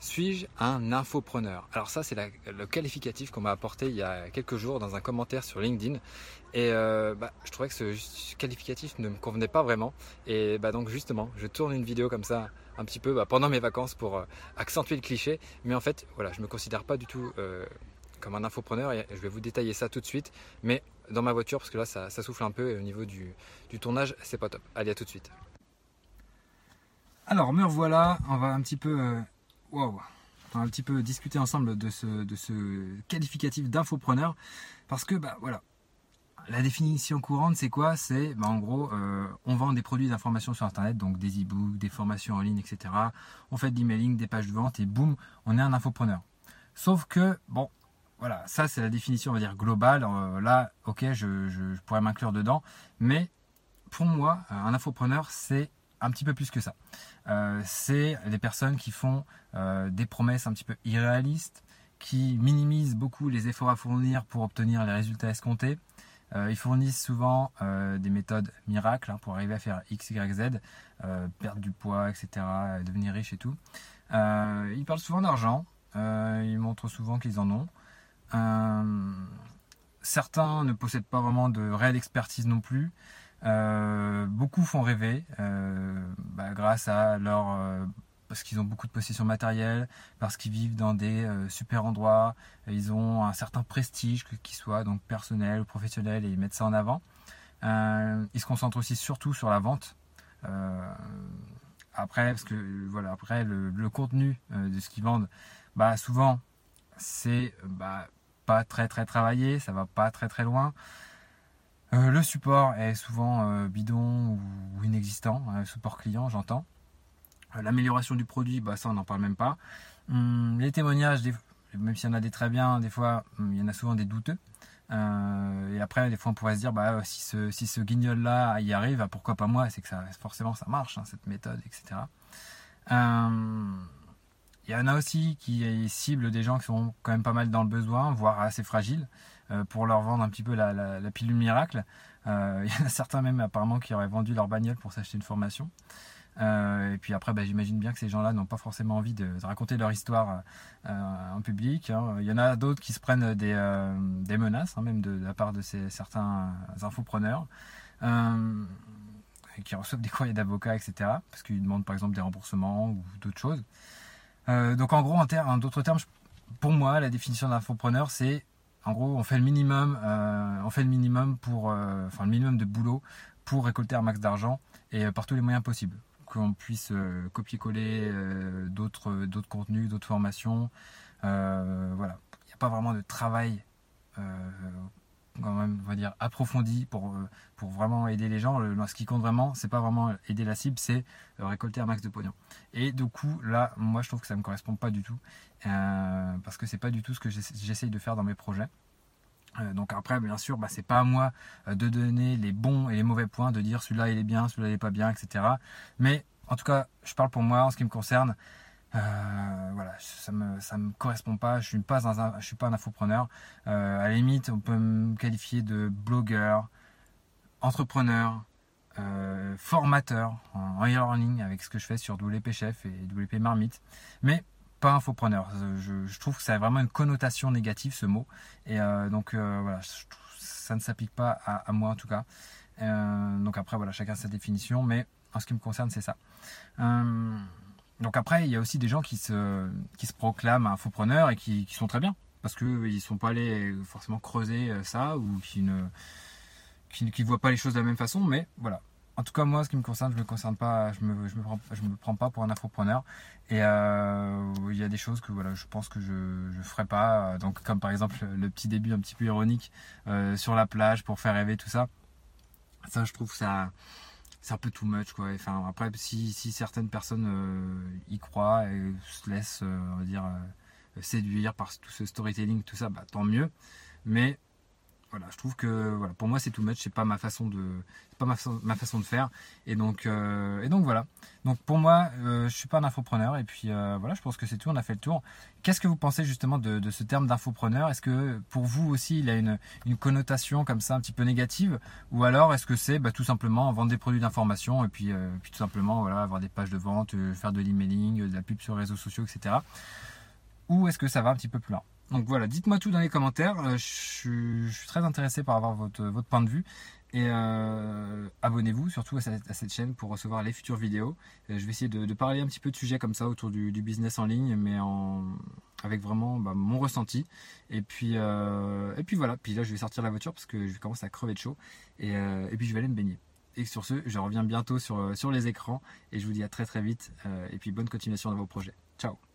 Suis-je un infopreneur? Alors ça, c'est le qualificatif qu'on m'a apporté il y a quelques jours dans un commentaire sur LinkedIn. Et euh, bah, je trouvais que ce qualificatif ne me convenait pas vraiment. Et bah, donc justement, je tourne une vidéo comme ça un petit peu bah, pendant mes vacances pour euh, accentuer le cliché. Mais en fait, voilà, je ne me considère pas du tout euh, comme un infopreneur. Et je vais vous détailler ça tout de suite. Mais dans ma voiture, parce que là, ça, souffle un peu. Et au niveau du, du tournage, c'est pas top. Allez, à tout de suite. Alors, me revoilà. On va un petit peu on va un petit peu discuter ensemble de ce, qualificatif d'infopreneur. Parce que, bah voilà, la définition courante, c'est quoi? C'est bah, en gros, euh, on vend des produits d'information sur Internet, donc des e-books, des formations en ligne, etc. On fait de l'emailing, des pages de vente et boum, on est un infopreneur. Sauf que, bon, voilà, ça c'est la définition, on va dire, globale. Euh, là, ok, je pourrais m'inclure dedans. Mais pour moi, un infopreneur, c'est un petit peu plus que ça. Euh, c'est des personnes qui font euh, des promesses un petit peu irréalistes, qui minimisent beaucoup les efforts à fournir pour obtenir les résultats escomptés. Euh, ils fournissent souvent des méthodes miracles hein, pour arriver à faire X, Y, Z, perdre du poids, etc., devenir riche et tout. ils parlent souvent d'argent, ils montrent souvent qu'ils en ont. certains ne possèdent pas vraiment de réelle expertise non plus. Euh, beaucoup font rêver euh, bah, grâce à leur euh, parce qu'ils ont beaucoup de possessions matérielles, parce qu'ils vivent dans des super endroits, ils ont un certain prestige, qu'il soit donc personnel ou professionnel, et ils mettent ça en avant. ils se concentrent aussi surtout sur la vente. après, parce que voilà, après le, contenu de ce qu'ils vendent, bah souvent c'est bah, pas très très travaillé, ça va pas très très loin. Euh, le support est souvent euh, bidon ou, inexistant, le support client j'entends. Euh, l'amélioration du produit, bah, ça on n'en parle même pas. Hum, les témoignages, même s'il y en a des très bien, des fois hum, il y en a souvent des douteux. et après, des fois on pourrait se dire, bah, si ce, si ce guignol-là y arrive, bah, pourquoi pas moi? C'est que ça, forcément ça marche, hein, cette méthode, etc. Il y en a aussi qui ciblent des gens qui sont quand même pas mal dans le besoin, voire assez fragiles. Euh, pour leur vendre un petit peu la, pilule miracle. Euh, il y en a certains même apparemment qui auraient vendu leur bagnole pour s'acheter une formation. Euh, et puis après, bah, j'imagine bien que ces gens-là n'ont pas forcément envie de, raconter leur histoire en public. Hein. Il y en a d'autres qui se prennent des, menaces, hein, même de, la part de certains infopreneurs, qui reçoivent des courriers d'avocats, etc. Parce qu'ils demandent par exemple des remboursements ou d'autres choses. Donc en gros, en, d'autres termes, pour moi, la définition d'infopreneur, c'est en gros, on fait le minimum, euh, on fait le minimum pour, euh, le minimum de boulot pour récolter un max d'argent et euh, par tous les moyens possibles. Qu'on puisse copier-coller d'autres, d'autres contenus, d'autres formations. voilà, il n'y a pas vraiment de travail quand même, on va dire, approfondi pour, pour vraiment aider les gens. ce qui compte vraiment, c'est pas vraiment aider la cible, c'est récolter un max de pognon. Et du coup, là, moi, je trouve que ça ne me correspond pas du tout. Euh, parce que c'est pas du tout ce que j'essaye de faire dans mes projets. Euh, donc après, bien sûr, bah, c'est pas à moi euh, de donner les bons et les mauvais points, de dire celui-là il est bien, celui-là il est pas bien, etc. Mais en tout cas, je parle pour moi en ce qui me concerne. Voilà, ça me ça me correspond pas. Je suis pas un, je suis pas un infopreneur. à la limite, on peut me qualifier de blogueur, entrepreneur, formateur en e-learning avec ce que je fais sur WP Chef et WP Marmite. Mais pas infopreneur. Je, je, trouve que ça a vraiment une connotation négative ce mot. Et euh, donc euh, voilà, ça ne s'applique pas à, moi en tout cas. Euh, donc après voilà, chacun sa définition, mais en ce qui me concerne c'est ça. Donc après il y a aussi des gens qui se, qui se proclament infopreneurs et qui, sont très bien parce qu'ils ne sont pas allés forcément creuser ça ou qui ne qui, voient pas les choses de la même façon, mais voilà, en tout cas, moi, ce qui me concerne, je me concerne pas, je me, je me, prends, pas pour un infopreneur. Et euh, il y a des choses que voilà, je pense que je ne ferai pas. Donc, comme par exemple le petit début un petit peu ironique euh, sur la plage pour faire rêver tout ça. Ça, je trouve ça c'est un peu too much quoi. Enfin, après, si, certaines personnes euh, y croient et se laissent, va dire, séduire par tout ce storytelling, tout ça, bah, tant mieux. Mais voilà, je trouve que voilà, pour moi c'est too much, c'est pas ma façon de, pas ma, ma, façon de faire. Et donc, euh, et donc voilà. Donc pour moi, euh, je suis pas un infopreneur. Et puis euh, voilà, je pense que c'est tout. On a fait le tour. Qu'est-ce que vous pensez justement de, de ce terme d'infopreneur? Est-ce que pour vous aussi il a une, une, connotation comme ça un petit peu négative, ou alors est-ce que c'est bah, tout simplement vendre des produits d'information et puis, puis tout simplement voilà avoir des pages de vente, faire de l'emailing, de la pub sur les réseaux sociaux, etc. Ou est-ce que ça va un petit peu plus loin? Donc voilà, dites-moi tout dans les commentaires. Euh, je, suis, très intéressé par avoir votre, point de vue. Et euh, abonnez-vous surtout à cette, chaîne pour recevoir les futures vidéos. Euh, je vais essayer de, parler un petit peu de sujets comme ça autour du, business en ligne, mais avec vraiment bah, mon ressenti. Et puis, voilà, puis là je vais sortir la voiture parce que je commence à crever de chaud. Et, puis je vais aller me baigner. Et sur ce, je reviens bientôt sur, sur les écrans et je vous dis à très très vite. et puis bonne continuation dans vos projets. Ciao